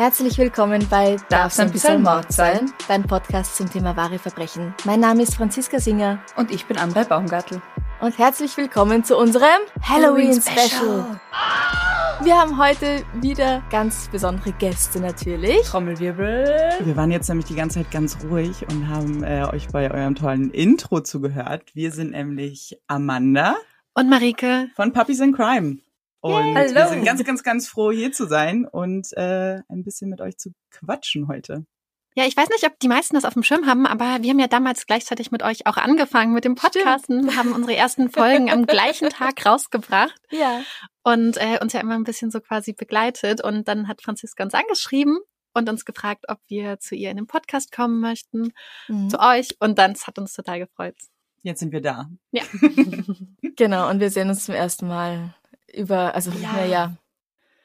herzlich willkommen bei Darf's ein bisschen Mord sein? Dein Podcast zum Thema wahre Verbrechen. Mein Name ist Franziska Singer und ich bin Amrei Baumgartel. und herzlich willkommen zu unserem Halloween-Special. Wir haben heute wieder ganz besondere Gäste natürlich. Trommelwirbel. Wir waren jetzt nämlich die ganze Zeit ganz ruhig und haben äh, euch bei eurem tollen Intro zugehört. Wir sind nämlich Amanda Und Marike. von Puppies in Crime. Und Hallo. wir sind ganz, ganz, ganz froh, hier zu sein und äh, ein bisschen mit euch zu quatschen heute. Ja, ich weiß nicht, ob die meisten das auf dem Schirm haben, aber wir haben ja damals gleichzeitig mit euch auch angefangen mit dem Podcasten, Wir haben unsere ersten Folgen am gleichen Tag rausgebracht Ja. und äh, uns ja immer ein bisschen so quasi begleitet. Und dann hat Franziska uns angeschrieben und uns gefragt, ob wir zu ihr in den Podcast kommen möchten, Mhm. zu euch. Und dann hat uns total gefreut. Jetzt sind wir da. Ja. Genau, und wir sehen uns zum ersten Mal über, also Ja. naja.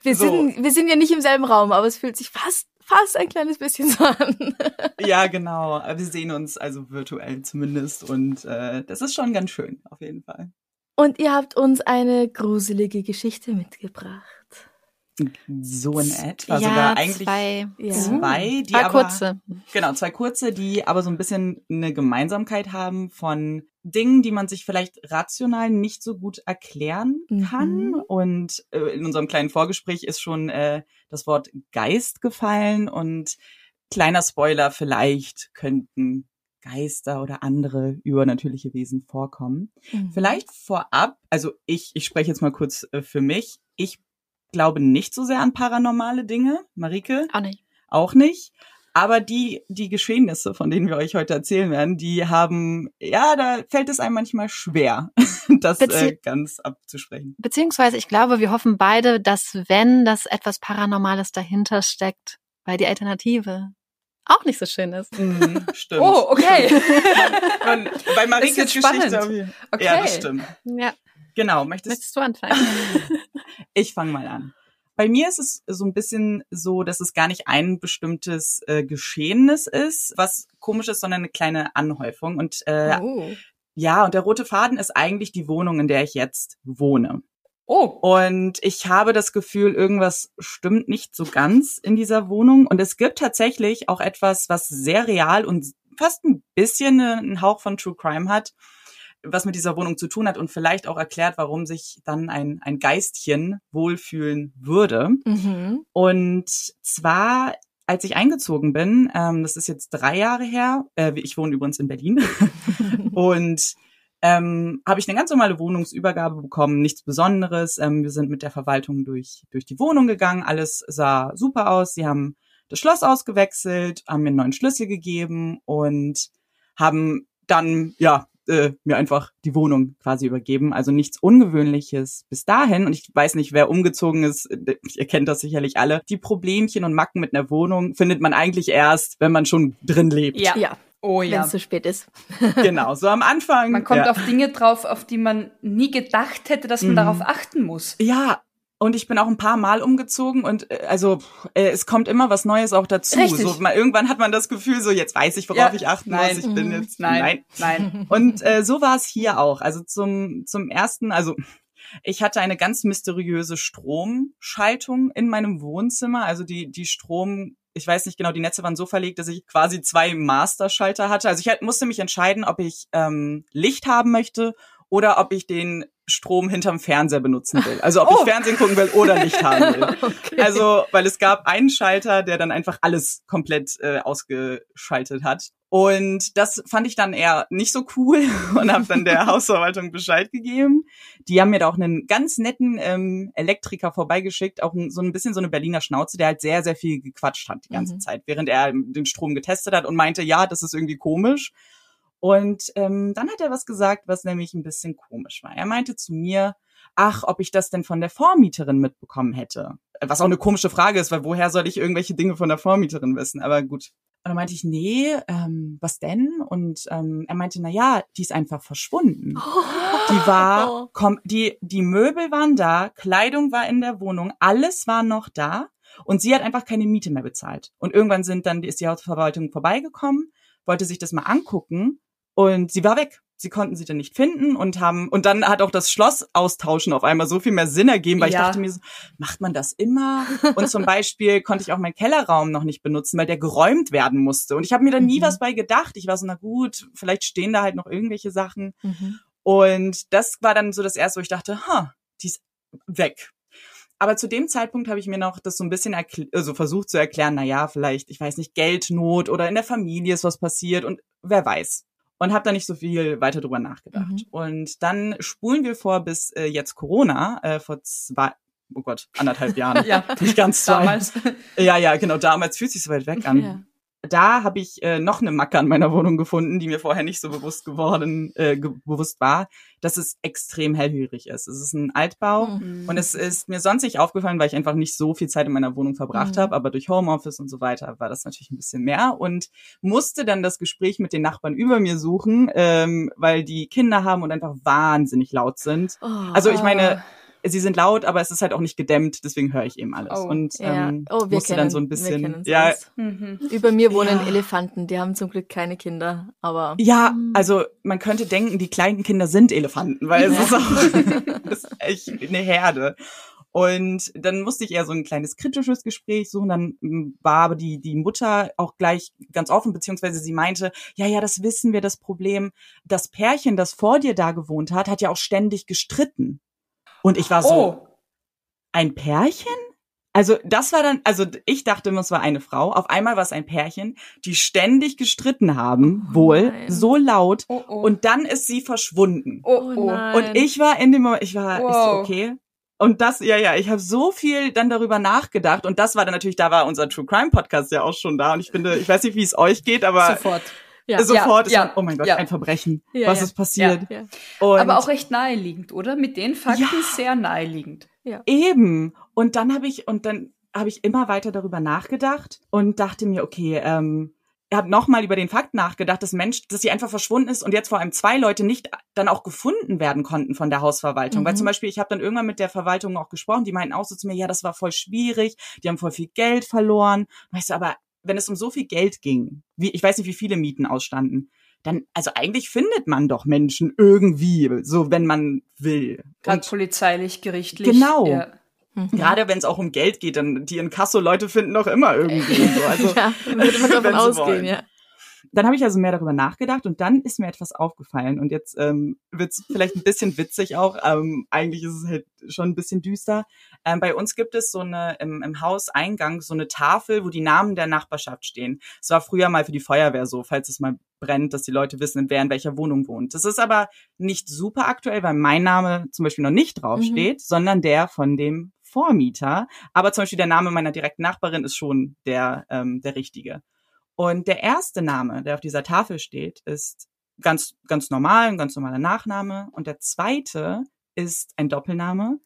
Wir, So. sind, wir sind ja nicht im selben Raum, aber es fühlt sich fast, fast ein kleines bisschen so an. Ja, genau. Wir sehen uns also virtuell zumindest und äh, das ist schon ganz schön, auf jeden Fall. Und ihr habt uns eine gruselige Geschichte mitgebracht. So in etwa. ja, Sogar eigentlich zwei, Ja. zwei, die zwei aber, kurze. Genau, zwei kurze, die aber so ein bisschen eine Gemeinsamkeit haben von Dingen, die man sich vielleicht rational nicht so gut erklären kann. Mhm. Und äh, in unserem kleinen Vorgespräch ist schon äh, das Wort Geist gefallen und kleiner Spoiler, vielleicht könnten Geister oder andere übernatürliche Wesen vorkommen. Mhm. Vielleicht vorab, also ich, ich spreche jetzt mal kurz äh, für mich. Ich glaube nicht so sehr an paranormale Dinge. Marike? Auch nicht. auch nicht. Aber die, die Geschehnisse, von denen wir euch heute erzählen werden, die haben, ja, da fällt es einem manchmal schwer, das Bezie- äh, ganz abzusprechen. Beziehungsweise ich glaube, wir hoffen beide, dass wenn das etwas Paranormales dahinter steckt, weil die Alternative auch nicht so schön ist. Stimmt. Oh, okay. Und bei Marikes. Geschichte. Okay. Ja, das stimmt. Ja, Genau, möchtest möchtest du anfangen? Ich fange mal an. Bei mir ist es so ein bisschen so, dass es gar nicht ein bestimmtes äh, Geschehnis ist, was komisch ist, sondern eine kleine Anhäufung. Und äh, Oh. ja, und der rote Faden ist eigentlich die Wohnung, in der ich jetzt wohne. Oh, Und ich habe das Gefühl, irgendwas stimmt nicht so ganz in dieser Wohnung. Und es gibt tatsächlich auch etwas, was sehr real und fast ein bisschen einen Hauch von True Crime hat, was mit dieser Wohnung zu tun hat und vielleicht auch erklärt, warum sich dann ein, ein Geistchen wohlfühlen würde. Mhm. Und zwar, als ich eingezogen bin, ähm, das ist jetzt drei Jahre her, äh, ich wohne übrigens in Berlin, und ähm, habe ich eine ganz normale Wohnungsübergabe bekommen, nichts Besonderes. Ähm, wir sind mit der Verwaltung durch, durch die Wohnung gegangen, alles sah super aus. Sie haben das Schloss ausgewechselt, haben mir einen neuen Schlüssel gegeben und haben dann, ja, äh, mir einfach die Wohnung quasi übergeben. Also nichts Ungewöhnliches bis dahin. Und ich weiß nicht, wer umgezogen ist, ihr kennt das sicherlich alle. Die Problemchen und Macken mit einer Wohnung findet man eigentlich erst, wenn man schon drin lebt. ja. Ja, Oh wenn ja. es zu spät ist. Genau, so am Anfang. Man kommt ja. auf Dinge drauf, auf die man nie gedacht hätte, dass man Mhm. darauf achten muss. Ja, und ich bin auch ein paar Mal umgezogen und äh, also äh, es kommt immer was Neues auch dazu. Richtig. So, mal, irgendwann hat man das Gefühl, so jetzt weiß ich, worauf Ja, ich achten nein. muss. Ich bin Mhm. jetzt Nein, nein. Und äh, so war es hier auch. Also zum zum ersten, also ich hatte eine ganz mysteriöse Stromschaltung in meinem Wohnzimmer. Also die die Strom ich weiß nicht genau, die Netze waren so verlegt, dass ich quasi zwei Masterschalter hatte. Also ich halt- musste mich entscheiden, ob ich ähm, Licht haben möchte oder ob ich den Strom hinterm Fernseher benutzen will. Also ob ich Fernsehen gucken will oder nicht haben will. Also, weil es gab einen Schalter, der dann einfach alles komplett äh, ausgeschaltet hat. Und das fand ich dann eher nicht so cool und habe dann der Hausverwaltung Bescheid gegeben. Die haben mir da auch einen ganz netten ähm, Elektriker vorbeigeschickt, auch so ein bisschen so eine Berliner Schnauze, der halt sehr, sehr viel gequatscht hat die ganze Mhm. Zeit, während er den Strom getestet hat und meinte, ja, das ist irgendwie komisch. Und ähm, dann hat er was gesagt, was nämlich ein bisschen komisch war. Er meinte zu mir, ach, ob ich das denn von der Vormieterin mitbekommen hätte. Was auch eine komische Frage ist, weil woher soll ich irgendwelche Dinge von der Vormieterin wissen? Aber gut. Und dann meinte ich, nee, ähm, was denn? Und ähm, er meinte, na ja, die ist einfach verschwunden. Die war, komm, die, die Möbel waren da, Kleidung war in der Wohnung, alles war noch da und sie hat einfach keine Miete mehr bezahlt. Und irgendwann sind dann, ist die Hausverwaltung vorbeigekommen, wollte sich das mal angucken und sie war weg. Sie konnten sie dann nicht finden und haben, und dann hat auch das Schloss austauschen auf einmal so viel mehr Sinn ergeben, weil ich Ja. dachte mir so, macht man das immer? Und zum Beispiel konnte ich auch meinen Kellerraum noch nicht benutzen, weil der geräumt werden musste. Und ich habe mir da nie Mhm. was bei gedacht. Ich war so, na gut, vielleicht stehen da halt noch irgendwelche Sachen. Mhm. Und das war dann so das erste, wo ich dachte, ha, die ist weg. Aber zu dem Zeitpunkt habe ich mir noch das so ein bisschen also versucht zu erklären, na ja, vielleicht, ich weiß nicht, Geldnot oder in der Familie ist was passiert und wer weiß. Und habe da nicht so viel weiter drüber nachgedacht. Mhm. Und dann spulen wir vor bis äh, jetzt Corona, äh, vor zwei, oh Gott, anderthalb Jahren. Ja, Nicht ganz zwei. damals. Ja, ja, genau, damals fühlt sich so weit weg an Ja. Da habe ich äh, noch eine Macke an meiner Wohnung gefunden, die mir vorher nicht so bewusst geworden, äh, ge bewusst war, dass es extrem hellhörig ist. Es ist ein Altbau Mhm. und es ist mir sonst nicht aufgefallen, weil ich einfach nicht so viel Zeit in meiner Wohnung verbracht Mhm. habe, aber durch Homeoffice und so weiter war das natürlich ein bisschen mehr und musste dann das Gespräch mit den Nachbarn über mir suchen, ähm, weil die Kinder haben und einfach wahnsinnig laut sind. Oh. Also ich meine, sie sind laut, aber es ist halt auch nicht gedämmt, deswegen höre ich eben alles. Oh. und ja. ähm, oh, wir musste kennen, dann so ein bisschen, ja. Mhm. Über mir wohnen Ja. Elefanten, die haben zum Glück keine Kinder, aber Ja, also man könnte denken, die kleinen Kinder sind Elefanten, weil es ist auch das ist echt eine Herde. Und dann musste ich eher so ein kleines kritisches Gespräch suchen. Dann mm, war aber die, die Mutter auch gleich ganz offen, beziehungsweise sie meinte, ja, ja, das wissen wir, das Problem. Das Pärchen, das vor dir da gewohnt hat, hat ja auch ständig gestritten. Und ich war so, Oh, ein Pärchen? Also das war dann, also ich dachte immer, es war eine Frau. Auf einmal war es ein Pärchen, die ständig gestritten haben, Oh wohl nein. so laut. oh, oh. Und dann ist sie verschwunden. oh, Oh oh. Und ich war in dem Moment, ich war, ich so, Wow. okay. Und das, ja, ja, ich habe so viel dann darüber nachgedacht. Und das war dann natürlich, da war unser True Crime Podcast ja auch schon da. Und ich finde, ich weiß nicht, wie es euch geht, aber Sofort. Ja. sofort Ja, ist ja, oh mein Gott, ja. ein Verbrechen. Ja, Was ja. ist passiert? ja. Aber auch recht naheliegend, oder? Mit den Fakten Ja. sehr naheliegend. Eben. Und dann habe ich, und dann habe ich immer weiter darüber nachgedacht und dachte mir, okay, ähm, er hat nochmal über den Fakt nachgedacht, dass Mensch, dass sie einfach verschwunden ist und jetzt vor allem zwei Leute nicht dann auch gefunden werden konnten von der Hausverwaltung. Mhm. Weil zum Beispiel, ich habe dann irgendwann mit der Verwaltung auch gesprochen, die meinten auch so zu mir, ja, das war voll schwierig, die haben voll viel Geld verloren. Weißt du, aber wenn es um so viel Geld ging, wie, ich weiß nicht, wie viele Mieten ausstanden, dann, also eigentlich findet man doch Menschen irgendwie, so wenn man will. Gerade Und polizeilich, gerichtlich. Genau. Ja. Mhm. Gerade wenn es auch um Geld geht, dann die Inkasso-Leute finden doch immer irgendwie. So. Also, ja, würde man davon ausgehen, wollen. ja. Dann habe ich also mehr darüber nachgedacht und dann ist mir etwas aufgefallen und jetzt ähm, wird es vielleicht ein bisschen witzig auch. Ähm, eigentlich ist es halt schon ein bisschen düster. Ähm, bei uns gibt es so eine im, im Hauseingang so eine Tafel, wo die Namen der Nachbarschaft stehen. Es war früher mal für die Feuerwehr so, falls es mal brennt, dass die Leute wissen, wer in welcher Wohnung wohnt. Das ist aber nicht super aktuell, weil mein Name zum Beispiel noch nicht draufsteht, sondern der von dem Vormieter. Aber zum Beispiel der Name meiner direkten Nachbarin ist schon der, ähm, der richtige. Und der erste Name, der auf dieser Tafel steht, ist ganz, ganz normal, ein ganz normaler Nachname. Und der zweite ist ein Doppelname.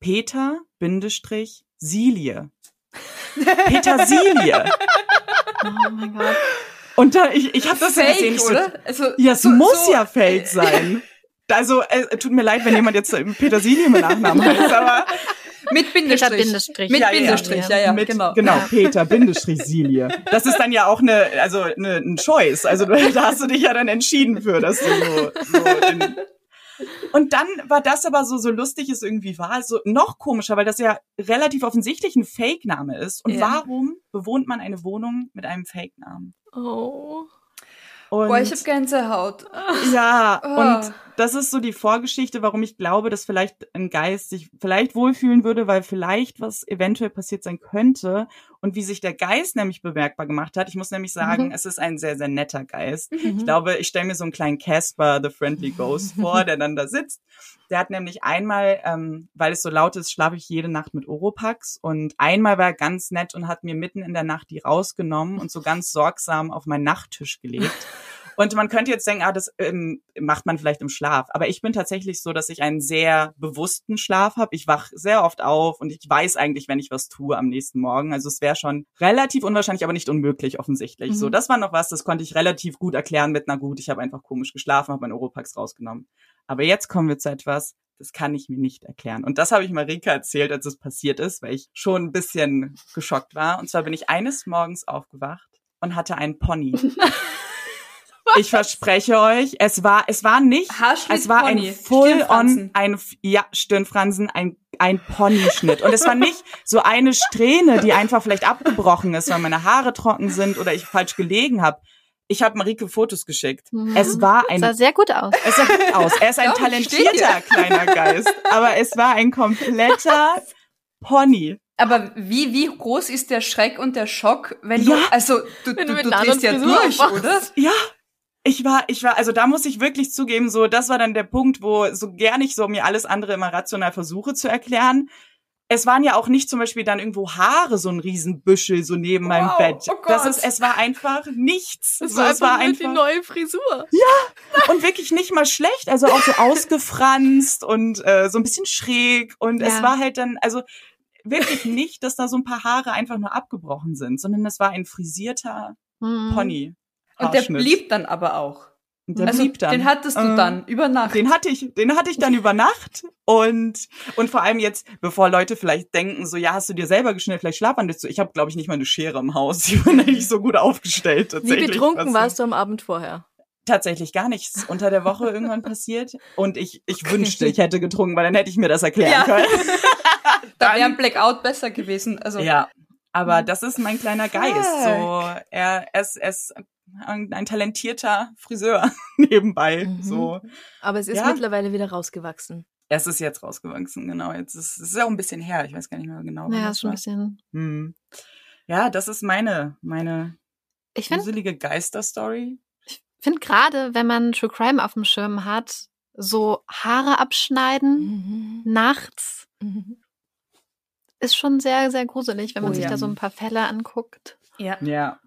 Peter Bindestrich Silie. Petersilie. Oh mein Gott. Und da, ich, ich habe das so gesehen. Ich Fake, so, oder? Also, Ja, es so- muss so- ja fake sein. Also, äh, tut mir leid, wenn jemand jetzt Petersilie mit Nachnamen heißt, aber Mit Bindestrich. Peter Bindestrich. Mit Ja, ja, Bindestrich, ja, ja, mit, genau. Peter Bindestrich Silie. Das ist dann ja auch eine, also eine, ein Choice. Also da hast du dich ja dann entschieden für, dass du so, so in, und dann war das aber so, so lustig es irgendwie war, so noch komischer, weil das ja relativ offensichtlich ein Fake-Name ist. Und Ja. warum bewohnt man eine Wohnung mit einem Fake-Namen? Oh. Und Boah, ich hab Gänsehaut. ja, Ah. und das ist so die Vorgeschichte, warum ich glaube, dass vielleicht ein Geist sich vielleicht wohlfühlen würde, weil vielleicht was eventuell passiert sein könnte und wie sich der Geist nämlich bemerkbar gemacht hat. Ich muss nämlich sagen, Mhm. es ist ein sehr, sehr netter Geist. Mhm. Ich glaube, ich stelle mir so einen kleinen Casper, the Friendly Ghost vor, der dann da sitzt. Der hat nämlich einmal, ähm, weil es so laut ist, schlafe ich jede Nacht mit Oropax und einmal war er ganz nett und hat mir mitten in der Nacht die rausgenommen und so ganz sorgsam auf meinen Nachttisch gelegt. Und man könnte jetzt denken, ah, das ähm, macht man vielleicht im Schlaf. Aber ich bin tatsächlich so, dass ich einen sehr bewussten Schlaf habe. Ich wach sehr oft auf und ich weiß eigentlich, wenn ich was tue am nächsten Morgen. Also es wäre schon relativ unwahrscheinlich, aber nicht unmöglich offensichtlich. Mhm. So, das war noch was, das konnte ich relativ gut erklären mit, na gut, ich habe einfach komisch geschlafen, habe meinen Oropax rausgenommen. Aber jetzt kommen wir zu etwas, das kann ich mir nicht erklären. Und das habe ich Marika erzählt, als es passiert ist, weil ich schon ein bisschen geschockt war. Und zwar bin ich eines Morgens aufgewacht und hatte einen Pony. Ich verspreche euch, es war, es war nicht, es war ein Pony, full on, Stirnfransen. ein, ja, Stirnfransen, ein, ein Ponyschnitt. Und es war nicht so eine Strähne, die einfach vielleicht abgebrochen ist, weil meine Haare trocken sind oder ich falsch gelegen habe. Ich habe Marike Fotos geschickt. Mhm. Es war ein Sah sehr gut aus. es sah gut aus. Er ist ein talentierter kleiner Geist. Aber es war ein kompletter Pony. Aber wie, wie groß ist der Schreck und der Schock, wenn Ja. du, also du, Wenn du, du du drehst ja durch, aufwachst. oder? Ja. Ich war, ich war, also da muss ich wirklich zugeben, so, das war dann der Punkt, wo so gern ich so mir alles andere immer rational versuche zu erklären. Es waren ja auch nicht zum Beispiel dann irgendwo Haare, so ein Riesenbüschel, so neben meinem Wow, Bett. oh das Gott. ist, es war einfach nichts. Das so, war es war einfach die neue Frisur. und wirklich nicht mal schlecht, also auch so ausgefranst und äh, so ein bisschen schräg und es Ja. war halt dann, also wirklich nicht, dass da so ein paar Haare einfach nur abgebrochen sind, sondern es war ein frisierter Mhm. Pony. Und der blieb dann aber auch. Und der also blieb dann. den hattest du Äh, dann über Nacht. Den hatte ich, den hatte ich dann über Nacht und und vor allem jetzt, bevor Leute vielleicht denken, so ja, hast du dir selber geschnitten, vielleicht schlafwandelst du. Ich habe, glaube ich, nicht mal eine Schere im Haus. Ich bin eigentlich so gut aufgestellt Wie tatsächlich. betrunken was- warst du am Abend vorher? Tatsächlich gar nichts. Unter der Woche irgendwann passiert und ich ich wünschte, ich hätte getrunken, weil dann hätte ich mir das erklären Ja. können. da wäre ein Blackout besser gewesen. Also Ja, aber das ist mein kleiner Geist. So, er, er ist ein, ein talentierter Friseur nebenbei. Mhm. So, Aber es ist Ja. mittlerweile wieder rausgewachsen. es ist jetzt rausgewachsen, genau. Jetzt ist es ist auch ein bisschen her. Ich weiß gar nicht mehr genau. Naja, schon ein bisschen. Hm. Ja, das ist meine meine Ich finde gruselige Geisterstory. find gerade, wenn man True Crime auf dem Schirm hat, so Haare abschneiden Mhm. nachts ist schon sehr, sehr gruselig, wenn man Oh sich ja. da so ein paar Fälle anguckt. ja. Ja.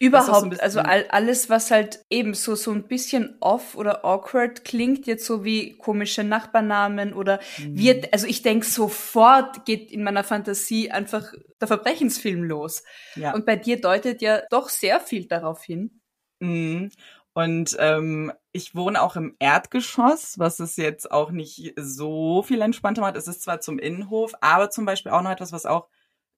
So Überhaupt, also all, alles, was halt eben so, so ein bisschen off oder awkward klingt, jetzt so wie komische Nachbarnamen oder Mhm. wird, also ich denke, sofort geht in meiner Fantasie einfach der Verbrechensfilm los. Ja. Und bei dir deutet ja doch sehr viel darauf hin. Mhm. Und ähm, ich wohne auch im Erdgeschoss, was es jetzt auch nicht so viel entspannter macht. Es ist zwar zum Innenhof, aber zum Beispiel auch noch etwas, was auch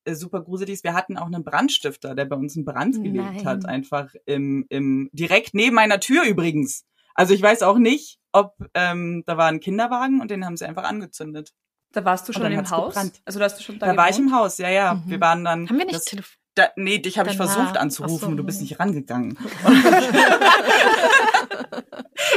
äh, super gruselig ist. Wir hatten auch einen Brandstifter, der bei uns einen Brand gelegt Nein. hat, einfach im, im direkt neben meiner Tür übrigens. Also ich weiß auch nicht, ob ähm, da war ein Kinderwagen und den haben sie einfach angezündet. Da warst du schon im Haus? gebrannt. Also da hast du schon da, Da, war ich im Haus, ja, ja. Mhm. Wir waren dann. Haben wir nicht das, telefoniert? Da, nee, dich habe ich versucht anzurufen, so. du bist nicht rangegangen.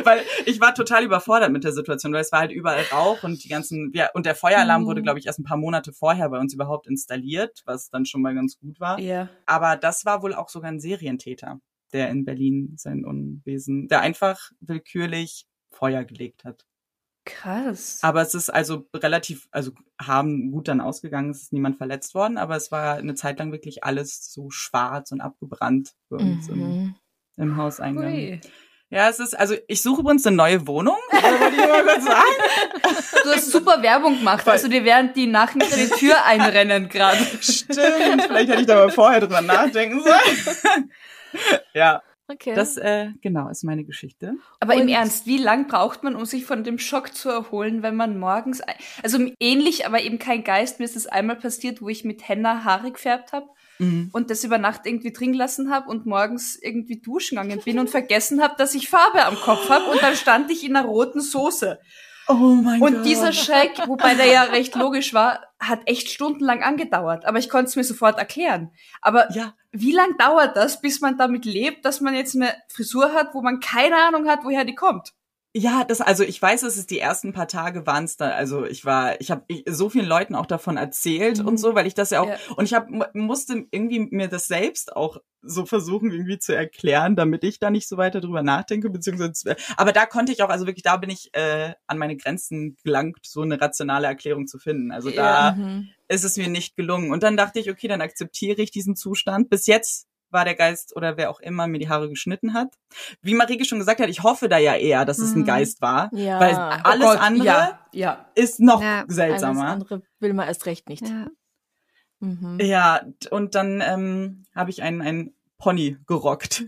weil ich war total überfordert mit der Situation, weil es war halt überall Rauch und die ganzen, ja, und der Feueralarm Mhm. wurde, glaube ich, erst ein paar Monate vorher bei uns überhaupt installiert, was dann schon mal ganz gut war. Ja. Aber das war wohl auch sogar ein Serientäter, der in Berlin sein Unwesen, der einfach willkürlich Feuer gelegt hat. Krass. Aber es ist also relativ, also haben gut dann ausgegangen, es ist niemand verletzt worden, aber es war eine Zeit lang wirklich alles so schwarz und abgebrannt bei uns im, Mhm. im Hauseingang. Ui. Ja, es ist, also ich suche übrigens eine neue Wohnung, wollte ich mal kurz sagen. Du hast super Werbung gemacht. Also dir werden die nach hinter die Tür einrennen gerade. Stimmt, vielleicht hätte ich da mal vorher drüber nachdenken sollen. ja, Okay. das äh, genau ist meine Geschichte. Aber im Und- Ernst, wie lang braucht man, um sich von dem Schock zu erholen, wenn man morgens, also ähnlich, aber eben kein Geist, mir ist es einmal passiert, wo ich mit Henna Haare gefärbt habe Mhm. und das über Nacht irgendwie drin gelassen habe und morgens irgendwie duschen gegangen bin und vergessen habe, dass ich Farbe am Kopf habe und dann stand ich in einer roten Soße. Oh mein Gott. Und dieser Schreck, wobei der ja recht logisch war, hat echt stundenlang angedauert. Aber ich konnte es mir sofort erklären. Aber ja, wie lang dauert das, bis man damit lebt, dass man jetzt eine Frisur hat, wo man keine Ahnung hat, woher die kommt? Ja, das also ich weiß, dass es die ersten paar Tage waren es da. Also ich war, ich habe so vielen Leuten auch davon erzählt mhm. und so, weil ich das ja auch Ja. und ich habe musste irgendwie mir das selbst auch so versuchen irgendwie zu erklären, damit ich da nicht so weiter drüber nachdenke, beziehungsweise. Aber da konnte ich auch, also wirklich, da bin ich äh, an meine Grenzen gelangt, so eine rationale Erklärung zu finden. Also da Mhm. ist es mir nicht gelungen. Und dann dachte ich, okay, dann akzeptiere ich diesen Zustand. Bis jetzt war der Geist oder wer auch immer mir die Haare geschnitten hat. Wie Marike schon gesagt hat, ich hoffe da ja eher, dass es ein Mhm. Geist war. Ja. Weil Oh alles Gott, andere Ja, ja. ist noch Ja, Alles seltsamer. andere will man erst recht nicht. Ja. Mhm. Ja, und dann ähm, habe ich einen, einen Pony gerockt.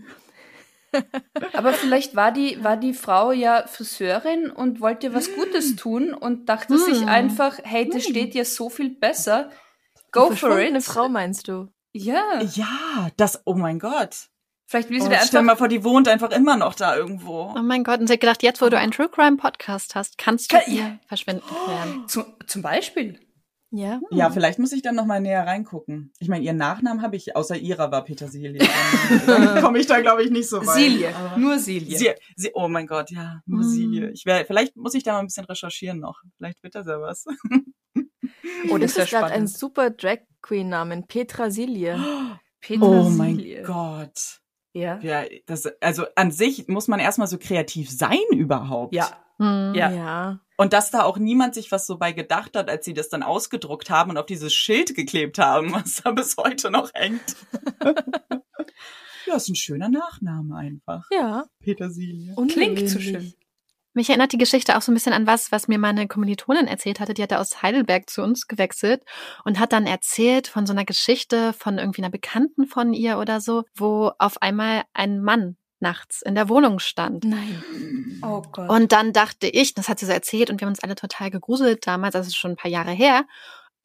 Aber vielleicht war die, war die Frau ja Friseurin und wollte was Gutes tun und dachte sich Hm. einfach, hey, das steht dir so viel besser. Go for it. Frau meinst du? Ja. Ja, das, oh mein Gott. Vielleicht will sie Oh, da stell mal einfach. vor, die wohnt einfach immer noch da irgendwo. Oh mein Gott, und sie hat gedacht, jetzt wo du einen True Crime Podcast hast, kannst du Kann- ihr verschwinden werden. Zu, zum Beispiel. Ja. Ja, vielleicht muss ich dann noch mal näher reingucken. Ich meine, ihren Nachnamen habe ich, außer ihrer war Petersilie. Dann, dann komme ich da, glaube ich, nicht so weit. Aber- Nur Silje. Sie, sie, oh mein Gott, ja, nur Mm. Silje. Ich wär, vielleicht muss ich da mal ein bisschen recherchieren noch. Vielleicht wird das ja was. Oh, das ist gerade ein super Drag Queen Namen, Petrasilie. Oh mein Petersilie. Gott. Ja. Ja, das, also an sich muss man erstmal so kreativ sein überhaupt. Ja. Hm. Ja. ja. Und dass da auch niemand sich was so bei gedacht hat, als sie das dann ausgedruckt haben und auf dieses Schild geklebt haben, was da bis heute noch hängt. ja, ist ein schöner Nachname einfach. Ja. Petersilie. Klingt so schön. Mich erinnert die Geschichte auch so ein bisschen an was, was mir meine Kommilitonin erzählt hatte. Die hatte aus Heidelberg zu uns gewechselt und hat dann erzählt von so einer Geschichte von irgendwie einer Bekannten von ihr oder so, wo auf einmal ein Mann nachts in der Wohnung stand. Nein. Oh Gott. Und dann dachte ich, das hat sie so erzählt und wir haben uns alle total gegruselt damals, das ist schon ein paar Jahre her.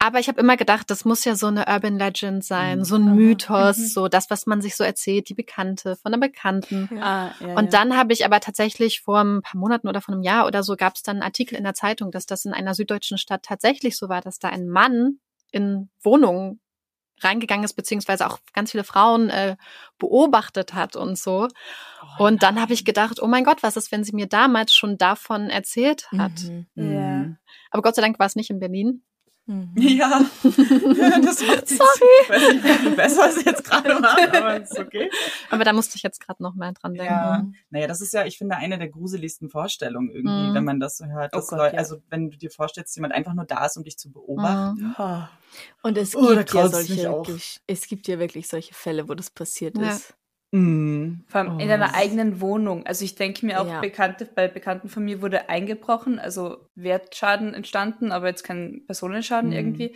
Aber ich habe immer gedacht, das muss ja so eine Urban Legend sein, so ein Mhm. Mythos, Mhm. so das, was man sich so erzählt, die Bekannte von der Bekannten. ah, ja, Und ja. dann habe ich aber tatsächlich vor ein paar Monaten oder vor einem Jahr oder so gab es dann einen Artikel in der Zeitung, dass das in einer süddeutschen Stadt tatsächlich so war, dass da ein Mann in Wohnungen reingegangen ist, beziehungsweise auch ganz viele Frauen äh, beobachtet hat und so. Oh Und dann habe ich gedacht, oh mein Gott, was ist, wenn sie mir damals schon davon erzählt hat? Mhm. Ja. Aber Gott sei Dank war es nicht in Berlin. Mhm. Ja, das macht sie Sorry. Ich weiß nicht, wie viel besser es jetzt gerade macht, aber ist okay. Aber da musste ich jetzt gerade noch mal dran denken. Ja, naja, das ist ja, ich finde, eine der gruseligsten Vorstellungen irgendwie, Mhm. wenn man das so hört. Oh Gott, Leute, ja. Also wenn du dir vorstellst, dass jemand einfach nur da ist, um dich zu beobachten. Mhm. Und es Oh, gibt ja graust mich solche, es gibt ja wirklich solche Fälle, wo das passiert Ja. ist. Mhm. Vor allem in Oh. einer eigenen Wohnung. Also ich denke mir auch, Ja. Bekannte, bei Bekannten von mir wurde eingebrochen, also Wertschaden entstanden, aber jetzt kein Personenschaden Mhm. irgendwie.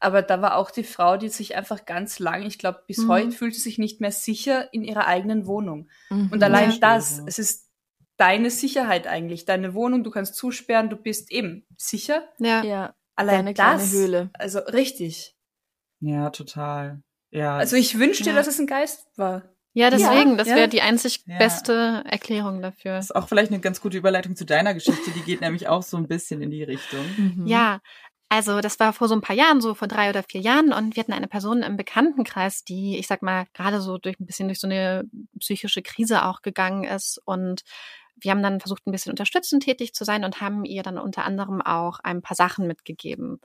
Aber da war auch die Frau, die sich einfach ganz lang, ich glaube, bis Mhm. heute fühlt sie sich nicht mehr sicher in ihrer eigenen Wohnung. Mhm. Und allein Ja. das, Ja. es ist deine Sicherheit eigentlich, deine Wohnung, du kannst zusperren, du bist eben sicher. Ja. Ja, Allein deine das, Höhle. also richtig. Ja, total. Ja. Also ich wünschte, Ja. dass es ein Geist war. Ja, deswegen, das ja. wäre die einzig Ja. beste Erklärung dafür. das ist auch vielleicht eine ganz gute Überleitung zu deiner Geschichte. Die geht nämlich auch so ein bisschen in die Richtung. Mhm. Ja, also das war vor so ein paar Jahren, so vor drei oder vier Jahren und wir hatten eine Person im Bekanntenkreis, die, ich sag mal, gerade so durch ein bisschen durch so eine psychische Krise auch gegangen ist und wir haben dann versucht, ein bisschen unterstützend tätig zu sein und haben ihr dann unter anderem auch ein paar Sachen mitgegeben.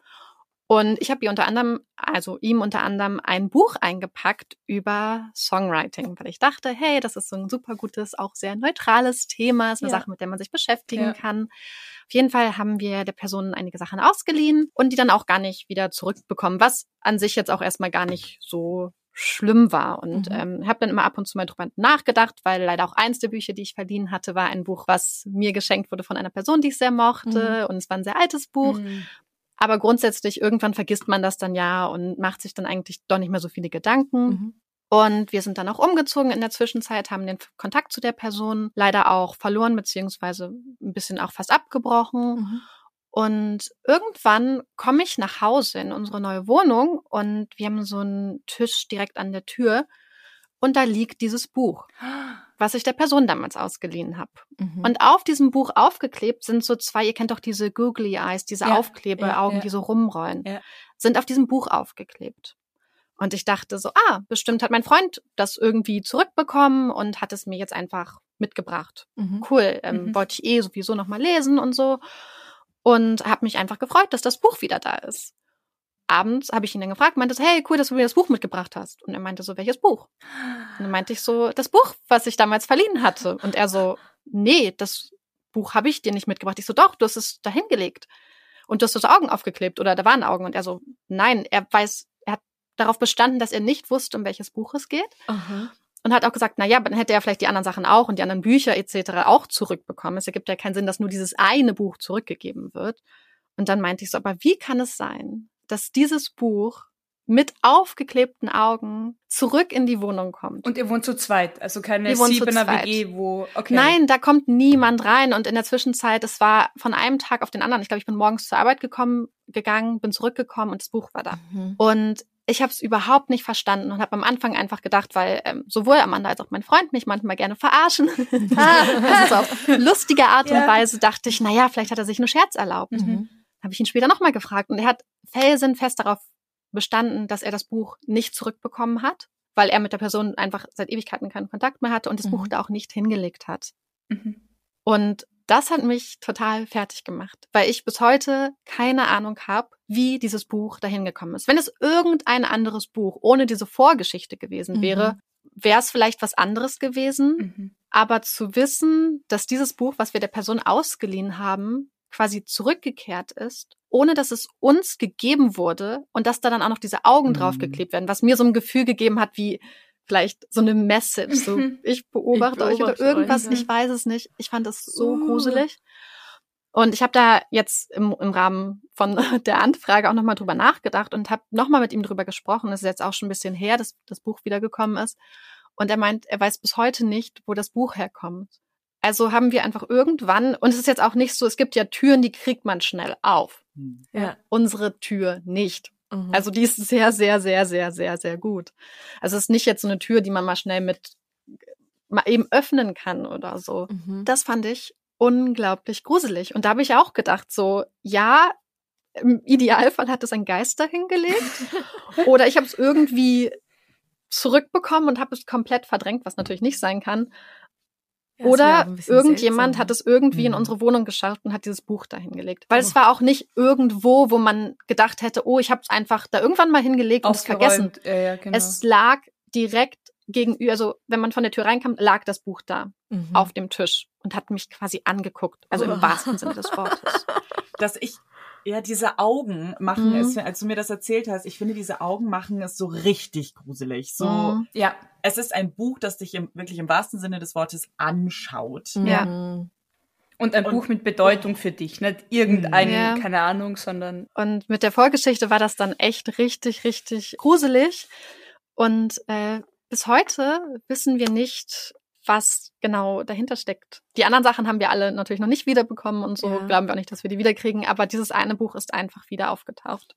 Und ich habe ihr unter anderem, also ihm unter anderem ein Buch eingepackt über Songwriting, weil ich dachte, hey, das ist so ein super gutes, auch sehr neutrales Thema, ist eine Ja. Sache, mit der man sich beschäftigen Ja. kann. Auf jeden Fall haben wir der Person einige Sachen ausgeliehen und die dann auch gar nicht wieder zurückbekommen, was an sich jetzt auch erstmal gar nicht so schlimm war. Und Mhm. ähm, habe dann immer ab und zu mal drüber nachgedacht, weil leider auch eins der Bücher, die ich verliehen hatte, war ein Buch, was mir geschenkt wurde von einer Person, die ich sehr mochte. Und es war ein sehr altes Buch. Mhm. Aber grundsätzlich, irgendwann vergisst man das dann ja und macht sich dann eigentlich doch nicht mehr so viele Gedanken. Mhm. Und wir sind dann auch umgezogen in der Zwischenzeit, haben den Kontakt zu der Person leider auch verloren, beziehungsweise ein bisschen auch fast abgebrochen. Mhm. Und irgendwann komme ich nach Hause in unsere neue Wohnung und wir haben so einen Tisch direkt an der Tür und da liegt dieses Buch, was ich der Person damals ausgeliehen habe. Mhm. Und auf diesem Buch aufgeklebt sind so zwei, ihr kennt doch diese Googly Eyes, diese Ja, Aufklebeaugen, ja, ja. die so rumrollen, sind auf diesem Buch aufgeklebt. Und ich dachte so, ah, bestimmt hat mein Freund das irgendwie zurückbekommen und hat es mir jetzt einfach mitgebracht. Mhm. Cool, ähm, Mhm. wollte ich eh sowieso noch mal lesen und so. Und habe mich einfach gefreut, dass das Buch wieder da ist. Abends habe ich ihn dann gefragt, meinte, so, hey, cool, dass du mir das Buch mitgebracht hast. Und er meinte so, welches Buch? Und dann meinte ich so, das Buch, was ich damals verliehen hatte. Und er so, nee, das Buch habe ich dir nicht mitgebracht. Ich so, doch, du hast es da hingelegt. Und du hast das Augen aufgeklebt oder da waren Augen. Und er so, nein, er weiß, er hat darauf bestanden, dass er nicht wusste, um welches Buch es geht. Aha. Und hat auch gesagt, na ja, dann hätte er vielleicht die anderen Sachen auch und die anderen Bücher etc. auch zurückbekommen. Es ergibt ja keinen Sinn, dass nur dieses eine Buch zurückgegeben wird. Und dann meinte ich so, aber wie kann es sein, dass dieses Buch mit aufgeklebten Augen zurück in die Wohnung kommt? Und ihr wohnt zu zweit, also keine Siebener. WG, wo, okay. Nein, da kommt niemand rein. Und in der Zwischenzeit, es war von einem Tag auf den anderen. Ich glaube, ich bin morgens zur Arbeit gekommen, gegangen, bin zurückgekommen und das Buch war da. Mhm. Und ich habe es überhaupt nicht verstanden und habe am Anfang einfach gedacht, weil ähm, sowohl Amanda als auch mein Freund mich manchmal gerne verarschen. also auf lustige Art Ja. und Weise dachte ich, na ja, vielleicht hat er sich einen Scherz erlaubt. Mhm. Habe ich ihn später nochmal gefragt und er hat felsenfest darauf bestanden, dass er das Buch nicht zurückbekommen hat, weil er mit der Person einfach seit Ewigkeiten keinen Kontakt mehr hatte und das Mhm. Buch da auch nicht hingelegt hat. Mhm. Und das hat mich total fertig gemacht, weil ich bis heute keine Ahnung habe, wie dieses Buch dahin gekommen ist. Wenn es irgendein anderes Buch ohne diese Vorgeschichte gewesen Mhm. wäre, wäre es vielleicht was anderes gewesen. Mhm. Aber zu wissen, dass dieses Buch, was wir der Person ausgeliehen haben, quasi zurückgekehrt ist, ohne dass es uns gegeben wurde und dass da dann auch noch diese Augen Mhm. draufgeklebt werden, was mir so ein Gefühl gegeben hat, wie vielleicht so eine Message, so ich beobachte, euch beobachte oder irgendwas, euch, ja. ich weiß es nicht. Ich fand es so Uh. gruselig. Und ich habe da jetzt im, im Rahmen von der Anfrage auch nochmal drüber nachgedacht und habe nochmal mit ihm drüber gesprochen. Das ist jetzt auch schon ein bisschen her, dass das Buch wiedergekommen ist. Und er meint, er weiß bis heute nicht, wo das Buch herkommt. Also haben wir einfach irgendwann, und es ist jetzt auch nicht so, es gibt ja Türen, die kriegt man schnell auf. Hm. Ja. Unsere Tür nicht. Mhm. Also die ist sehr, sehr, sehr, sehr, sehr, sehr gut. Also es ist nicht jetzt so eine Tür, die man mal schnell mit mal eben öffnen kann oder so. Mhm. Das fand ich unglaublich gruselig. Und da habe ich auch gedacht, so, ja, im Idealfall hat es ein Geist dahingelegt. oder ich habe es irgendwie zurückbekommen und habe es komplett verdrängt, was natürlich nicht sein kann. Ja, Oder irgendjemand seltsam. hat es irgendwie in Mhm. unsere Wohnung geschafft und hat dieses Buch dahin gelegt. Weil Oh. es war auch nicht irgendwo, wo man gedacht hätte, oh, ich habe es einfach da irgendwann mal hingelegt und es vergessen. Ja, ja, genau. Es lag direkt gegenüber, also wenn man von der Tür reinkam, lag das Buch da Mhm. auf dem Tisch und hat mich quasi angeguckt. Also Oh. im wahrsten Sinne des Wortes. dass ich ja diese Augen machen Mhm. es, als du mir das erzählt hast, ich finde diese Augen machen es so richtig gruselig. So, Mhm. ja. es ist ein Buch, das dich im, wirklich im wahrsten Sinne des Wortes anschaut. Ja. Mhm. Und ein Und- Buch mit Bedeutung für dich, nicht irgendein, Ja. keine Ahnung, sondern Und mit der Vorgeschichte war das dann echt richtig, richtig gruselig. Und äh, bis heute wissen wir nicht, was genau dahinter steckt. Die anderen Sachen haben wir alle natürlich noch nicht wiederbekommen und so Ja. glauben wir auch nicht, dass wir die wiederkriegen. Aber dieses eine Buch ist einfach wieder aufgetaucht.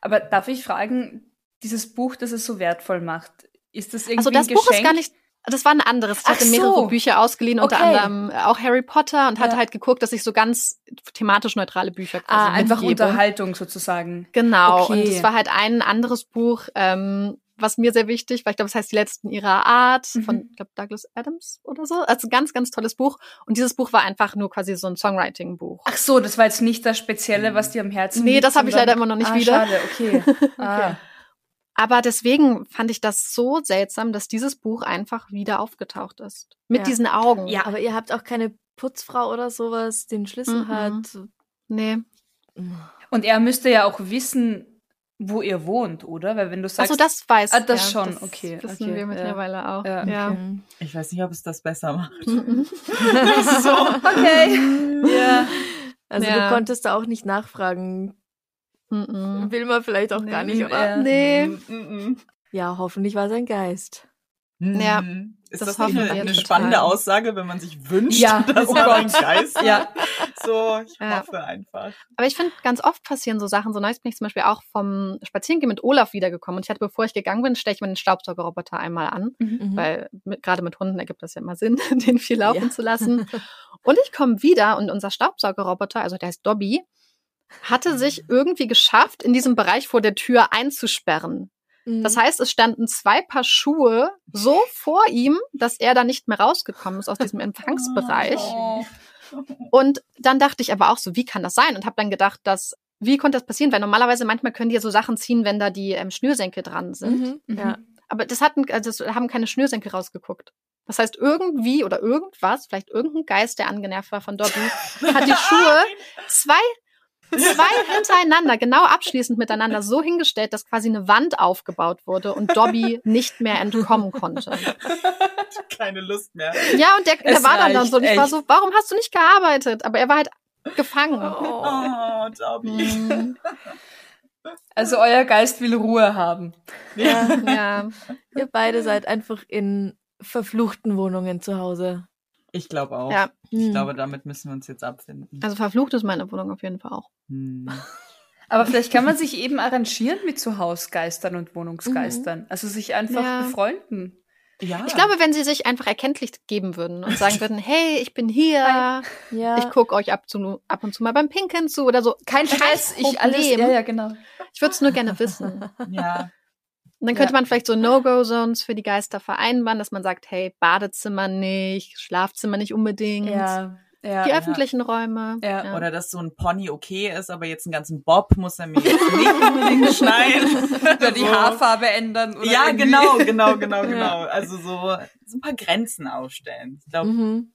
Aber darf ich fragen, dieses Buch, das es so wertvoll macht, ist das irgendwie Also das Buch ist gar nicht. Das war ein anderes. Ich Ach hatte mehrere so. Bücher ausgeliehen, unter Okay. anderem auch Harry Potter und hatte Ja. halt geguckt, dass ich so ganz thematisch neutrale Bücher quasi Ah, einfach mitgebe. Unterhaltung sozusagen. Genau. Okay. Und es war halt ein anderes Buch, ähm, was mir sehr wichtig war. Ich glaube, es heißt Die Letzten ihrer Art Mhm. von, ich glaube, Douglas Adams oder so. Also ganz, ganz tolles Buch. Und dieses Buch war einfach nur quasi so ein Songwriting-Buch. Ach so, das war jetzt nicht das Spezielle, was dir am Herzen Nee, liegt. das habe ich leider immer noch nicht ah, wieder. Schade, okay. Ah. Aber deswegen fand ich das so seltsam, dass dieses Buch einfach wieder aufgetaucht ist. Mit Ja. diesen Augen. Ja. Aber ihr habt auch keine Putzfrau oder sowas, die den Schlüssel Mhm. hat. Nee. Und er müsste ja auch wissen, wo ihr wohnt, oder? Weil wenn du sagst, Also das weiß Ah, das ja, schon, okay, Wissen okay, wir ja. mittlerweile auch. Ja, Ja. Okay. Ich weiß nicht, ob es das besser macht. So. okay, ja. Also Ja. du konntest da auch nicht nachfragen. Will man vielleicht auch Nee, gar nicht, oder? ja. Nee. Mm, mm, Ja, hoffentlich war es ein Geist. Ja, Ist das das, nicht eine, wir eine total. spannende Aussage, wenn man sich wünscht, Ja, dass oh man Geist Ja. So, ich Ja. hoffe einfach. Aber ich finde, ganz oft passieren so Sachen. So neulich bin ich zum Beispiel auch vom Spazierengehen mit Olaf wiedergekommen. Und ich hatte, bevor ich gegangen bin, stelle ich mir den Staubsaugerroboter einmal an. Mhm. Weil mit, gerade mit Hunden ergibt das ja immer Sinn, den viel laufen Ja. zu lassen. Und ich komme wieder und unser Staubsaugerroboter, also der heißt Dobby, hatte sich irgendwie geschafft, in diesem Bereich vor der Tür einzusperren. Mhm. Das heißt, es standen zwei Paar Schuhe so vor ihm, dass er da nicht mehr rausgekommen ist aus diesem Empfangsbereich. Oh. Und dann dachte ich aber auch so, wie kann das sein? Und habe dann gedacht, dass wie konnte das passieren? Weil normalerweise manchmal können die ja so Sachen ziehen, wenn da die ähm, Schnürsenkel dran sind. Mhm. Mhm. Ja. Aber das hatten, also das haben keine Schnürsenkel rausgeguckt. Das heißt, irgendwie oder irgendwas, vielleicht irgendein Geist, der angenervt war von Dobby, hat die Schuhe zwei, zwei hintereinander, genau abschließend miteinander, so hingestellt, dass quasi eine Wand aufgebaut wurde und Dobby nicht mehr entkommen konnte. Keine Lust mehr. Ja, und der, der war dann da reicht, so. Und ich war so, warum hast du nicht gearbeitet? Aber er war halt gefangen. Oh, Dobby. Mhm. Also euer Geist will Ruhe haben. Ja. Ja. Ihr beide seid einfach in verfluchten Wohnungen zu Hause. Ich glaube auch. ja. Ich Hm. glaube, damit müssen wir uns jetzt abfinden. Also verflucht ist meine Wohnung auf jeden Fall auch. Hm. Aber vielleicht kann man sich eben arrangieren mit so Hausgeistern und Wohnungsgeistern. Also sich einfach Ja. befreunden. Ja. Ich glaube, wenn sie sich einfach erkenntlich geben würden und sagen würden, hey, ich bin hier, Ja. ich gucke euch ab, zu, ab und zu mal beim Pinkeln zu oder so. Kein Stress, ich alles. Ja, ja, genau. Ich würde es nur gerne wissen. ja. Und dann könnte Ja. man vielleicht so No-Go-Zones für die Geister vereinbaren, dass man sagt, hey, Badezimmer nicht, Schlafzimmer nicht unbedingt, Ja, ja. die ja. öffentlichen Räume. Ja. Oder dass so ein Pony okay ist, aber jetzt einen ganzen Bob muss er mir jetzt nicht unbedingt schneiden. Oder die So. Haarfarbe ändern. Oder Ja, irgendwie- genau, genau, genau, Ja. genau. Also so, so ein paar Grenzen aufstellen. Ich glaube, Mhm.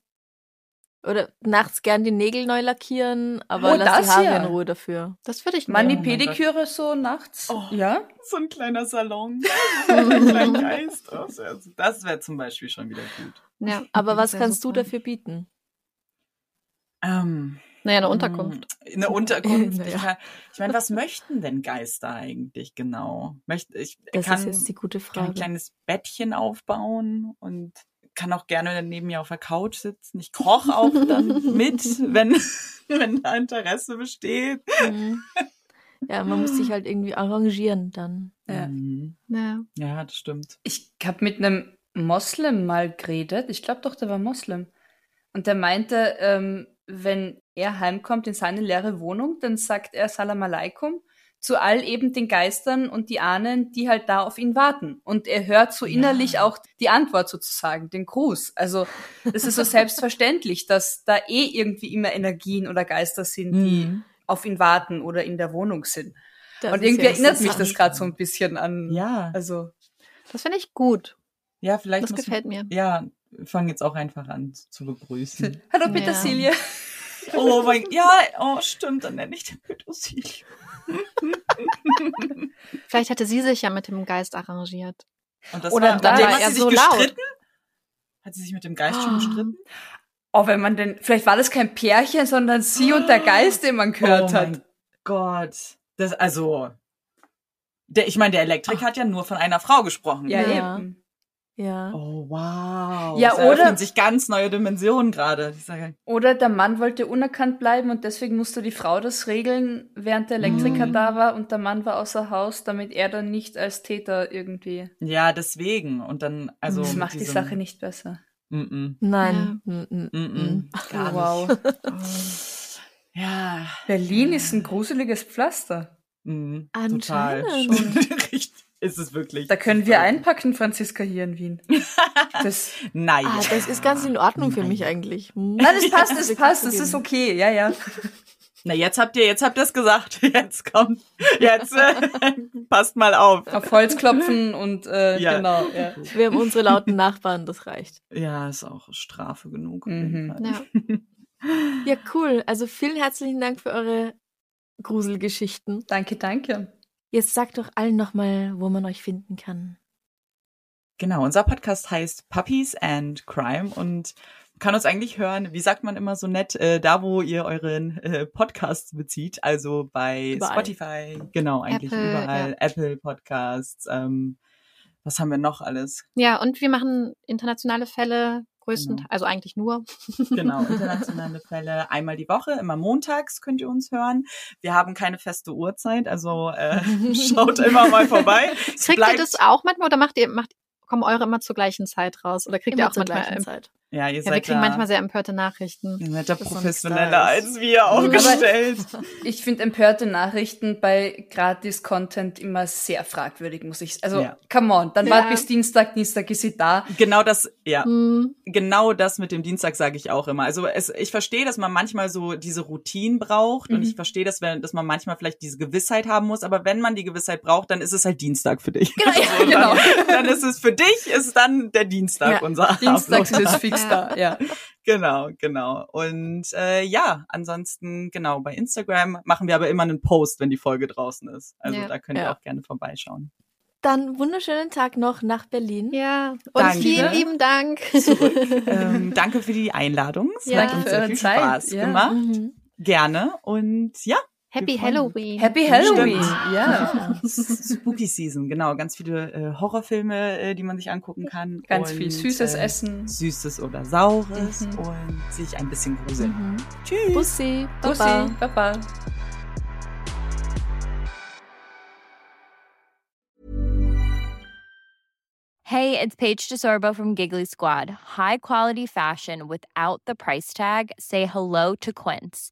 Oder nachts gern die Nägel neu lackieren, aber Oh, lass die das Haare ja. in Ruhe dafür. Das würde ich Mani Oh mein Pediküre so nachts. Oh. Ja? so ein kleiner Salon. so ein kleiner Geist. Das wäre das wär zum Beispiel schon wieder gut. Ja. Aber was kannst super. du dafür bieten? Ähm, Naja, eine Unterkunft. Eine Unterkunft. Naja. Ich, meine, was möchten denn Geister eigentlich genau? Möchte ich Das kann, ist jetzt die gute kann ein Frage. kleines Bettchen aufbauen und kann auch gerne neben mir auf der Couch sitzen. Ich koche auch dann mit, wenn, wenn da Interesse besteht. Mhm. Ja, man muss sich halt irgendwie arrangieren dann. Ja. Mhm. Ja. Ja, das stimmt. Ich habe mit einem Moslem mal geredet. Ich glaube doch, der war Moslem. Und der meinte, ähm, wenn er heimkommt in seine leere Wohnung, dann sagt er Salam alaikum zu all eben den Geistern und die Ahnen, die halt da auf ihn warten. Und er hört so innerlich Ja. auch die Antwort sozusagen, den Gruß. Also es ist so selbstverständlich, dass da eh irgendwie immer Energien oder Geister sind, die Mhm. auf ihn warten oder in der Wohnung sind. Das und irgendwie ja erinnert mich das gerade so ein bisschen an. Ja, Also Das finde ich gut. ja, vielleicht Das gefällt mir. Ja, fangen jetzt auch einfach an zu begrüßen. Hallo Ja. Petersilie. oh mein, ja, oh stimmt, dann nenne ich den Petersilie. Vielleicht hatte sie sich ja mit dem Geist arrangiert. Und das Oder war, dem war hat er sie sich so laut. gestritten? Hat sie sich mit dem Geist schon Oh. gestritten? Oh, wenn man denn, vielleicht war das kein Pärchen, sondern sie und der Geist, den man gehört oh hat. mein Gott. Das, also, der, ich meine, der Elektrik hat ja nur von einer Frau gesprochen. Ja, Ja. eben. Ja. Oh, wow. Ja, es oder- sich ganz neue Dimensionen gerade. Oder der Mann wollte unerkannt bleiben und deswegen musste die Frau das regeln, während der Elektriker Mhm. da war und der Mann war außer Haus, damit er dann nicht als Täter irgendwie. ja, deswegen. Und dann, also. das macht die Sache nicht besser. Mm -mm. Nein. Mm, mm, Mm mm. Gar wow. nicht. Ja. Berlin ist ein gruseliges Pflaster. Mm, total. Anscheinend. Schon. Ist es wirklich. Da können wir einpacken, Franziska, hier in Wien. Das, Nein. Ah, das ist ganz in Ordnung für Nein. mich eigentlich. Nein, das passt, das passt, das ist okay, ja, ja. Na, jetzt habt ihr, jetzt habt ihr es gesagt. Jetzt kommt, jetzt äh, passt mal auf. Auf Holz klopfen und äh, Ja. genau, ja. Wir haben unsere lauten Nachbarn, das reicht. Ja, ist auch Strafe genug. auf jeden Mhm. Fall. Ja. Ja, cool. Also vielen herzlichen Dank für eure Gruselgeschichten. Danke, danke. Jetzt sagt doch allen nochmal, wo man euch finden kann. Genau, unser Podcast heißt Puppies and Crime und kann uns eigentlich hören, wie sagt man immer so nett, äh, da wo ihr euren äh, Podcast bezieht, also bei Überall. Spotify, genau, eigentlich Apple, überall, Apple Podcasts, ähm, was haben wir noch alles? ja, und wir machen internationale Fälle größtenteils, Genau. also eigentlich nur. Genau, internationale Fälle. Einmal die Woche, immer montags könnt ihr uns hören. Wir haben keine feste Uhrzeit, also äh, schaut immer mal vorbei. Kriegt ihr das auch manchmal oder macht ihr, macht, kommen eure immer zur gleichen Zeit raus? Oder kriegt ihr Immer auch zur manchmal gleichen im, Zeit. Ja, ihr Ja, seid wir kriegen da, manchmal sehr empörte Nachrichten. ihr seid da professioneller als wir aufgestellt. Ich finde empörte Nachrichten bei Gratis-Content immer sehr fragwürdig, muss ich Also, Ja. come on, dann Ja. wart bis Dienstag, Dienstag ist sie da. Genau das, ja. Hm, genau das mit dem Dienstag sage ich auch immer. Also es, ich verstehe, dass man manchmal so diese Routinen braucht und Mhm. ich verstehe, dass, wir, dass man manchmal vielleicht diese Gewissheit haben muss, aber wenn man die Gewissheit braucht, dann ist es halt Dienstag für dich. Genau, ja, So, genau. Dann, dann ist es für dich, ist dann der Dienstag Ja, unser Dienstag ist fix da, ja. Genau, genau. Und äh, ja, ansonsten, genau, bei Instagram machen wir aber immer einen Post, wenn die Folge draußen ist. Also Ja. da könnt ihr Ja. auch gerne vorbeischauen. Dann wunderschönen Tag noch nach Berlin. Ja, und Danke. vielen lieben Dank. ähm, danke für die Einladung. Es Ja. hat uns sehr viel Zeit. Spaß Ja. gemacht. Mhm. Gerne. Und ja, Happy. Halloween. Happy Halloween, ja. Spooky Season, genau. Ganz viele äh, Horrorfilme, äh, die man sich angucken kann. Ganz und, viel süßes äh, Essen. Süßes oder Saures Mhm. und sich ein bisschen gruseln. Mhm. Tschüss. Bussi. Bussi, Baba. Baba. Hey, it's Paige DeSorbo from Giggly Squad. High quality fashion without the price tag. Say hello to Quince.